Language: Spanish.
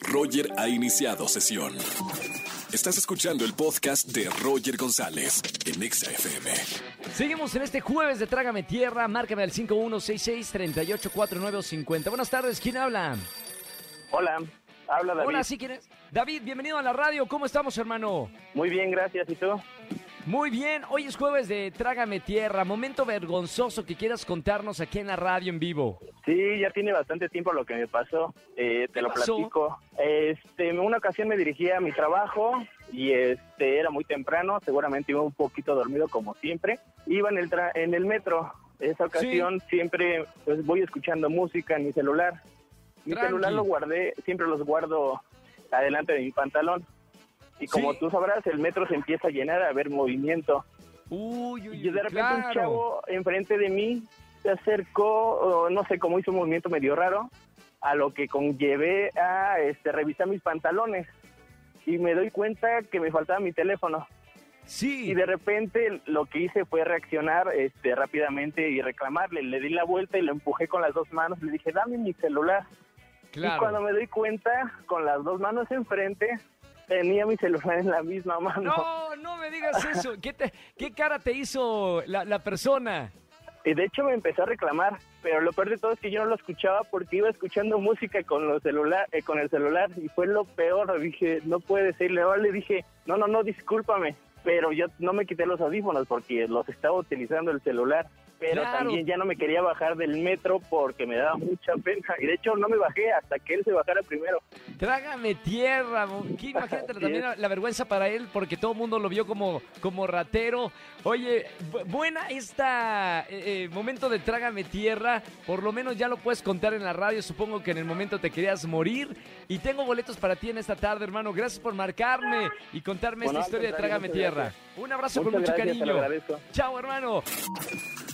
Roger ha iniciado sesión. Estás escuchando el podcast de Roger González en Exa FM. Seguimos en este jueves de Trágame Tierra. Márcame al 5166-384950. Buenas tardes, ¿quién habla? Hola, habla David. Hola, ¿sí quién es? David, bienvenido a la radio. ¿Cómo estamos, hermano? Muy bien, gracias. ¿Y tú? Muy bien, hoy es jueves de Trágame Tierra, momento vergonzoso que quieras contarnos aquí en la radio en vivo. Sí, ya tiene bastante tiempo lo que me pasó, eh, te ¿Qué lo pasó? platico. Este, en una ocasión me dirigía a mi trabajo y este era muy temprano, seguramente iba un poquito dormido como siempre. Iba en el tra- en el metro. Esa ocasión siempre pues voy escuchando música en mi celular. Mi Tranqui. celular lo guardé, siempre los guardo adelante de mi pantalón. Y como Sí. tú sabrás, el metro se empieza a llenar a ver movimiento. Uy, uy, Y de repente un claro. chavo enfrente de mí se acercó, no sé cómo hizo un movimiento medio raro, a lo que conllevé a este, revisar mis pantalones. Y me doy cuenta que me faltaba mi teléfono. Sí, Y de repente lo que hice fue reaccionar este, rápidamente y reclamarle. Le di la vuelta y lo empujé con las dos manos. Le dije, dame mi celular. Y cuando claro. me doy cuenta, con las dos manos enfrente, tenía mi celular en la misma mano. No, no me digas eso. ¿Qué, te- qué cara te hizo la, la persona? Y de hecho me empezó a reclamar, pero lo peor de todo es que yo no lo escuchaba porque iba escuchando música con los celular, eh, con el celular y fue lo peor. Dije, no puede ser. Luego le dije, no, no, no, discúlpame, pero yo no me quité los audífonos porque los estaba utilizando el celular. Pero Claro. también ya no me quería bajar del metro porque me daba mucha pena. Y de hecho no me bajé hasta que él se bajara primero. Trágame tierra. ¿Qué, imagínate también la, la vergüenza para él porque todo el mundo lo vio como, como ratero. Oye, bu- buena esta eh, eh, momento de Trágame tierra. Por lo menos ya lo puedes contar en la radio. Supongo que en el momento te querías morir. Y tengo boletos para ti en esta tarde, hermano. Gracias por marcarme y contarme Bueno, esta historia de Trágame tierra. gracias. Un abrazo Muchas con mucho gracias, cariño. agradezco. Chao, hermano.